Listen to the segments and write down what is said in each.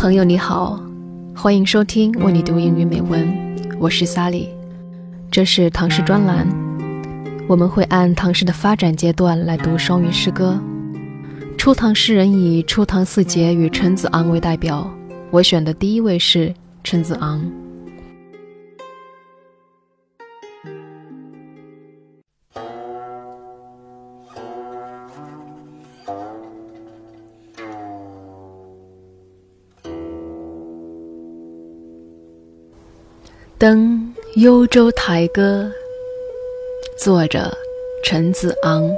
朋友你好，欢迎收听为你读英语美文，我是萨莉这是唐诗专栏，我们会按唐诗的发展阶段来读双语诗歌。初唐诗人以初唐四杰与陈子昂为代表，我选的第一位是陈子昂。登幽州台歌，作者陈子昂。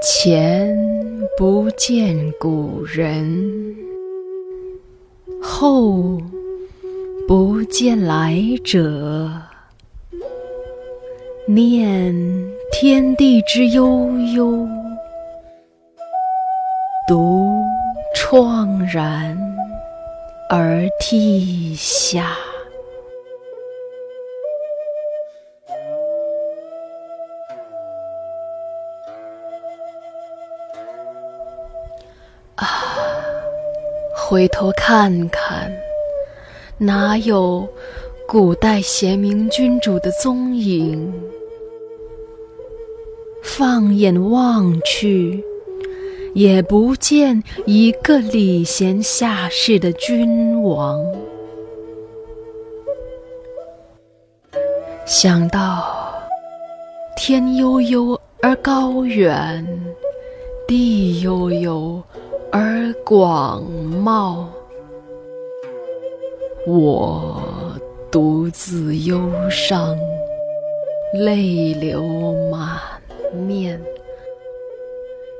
前不见古人，后不见来者。念天地之悠悠，独怆然而涕下。啊，回头看看，哪有古代贤明君主的踪影？放眼望去，也不见一个礼贤下士的君王。想到天悠悠而高远，地悠悠。而广袤，我独自忧伤，泪流满面，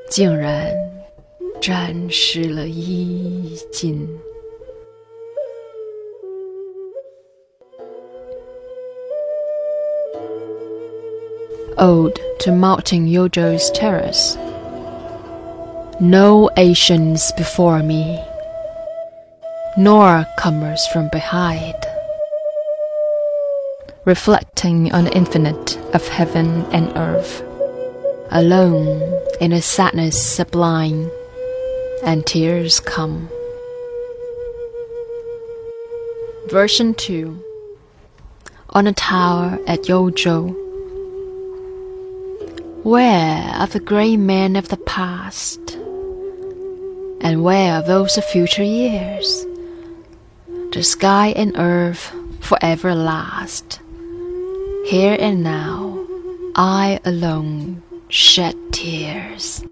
竟然沾湿了衣襟。Ode to Martin Yojo's Terrace. No Asians before me, nor comers from behind. Reflecting on the infinite of heaven and earth, alone in a sadness sublime, and tears come. Version 2 On a tower at Yozhou. Where are the great men of the past? And where are those of future years? The sky and earth forever last. Here and now, I alone shed tears.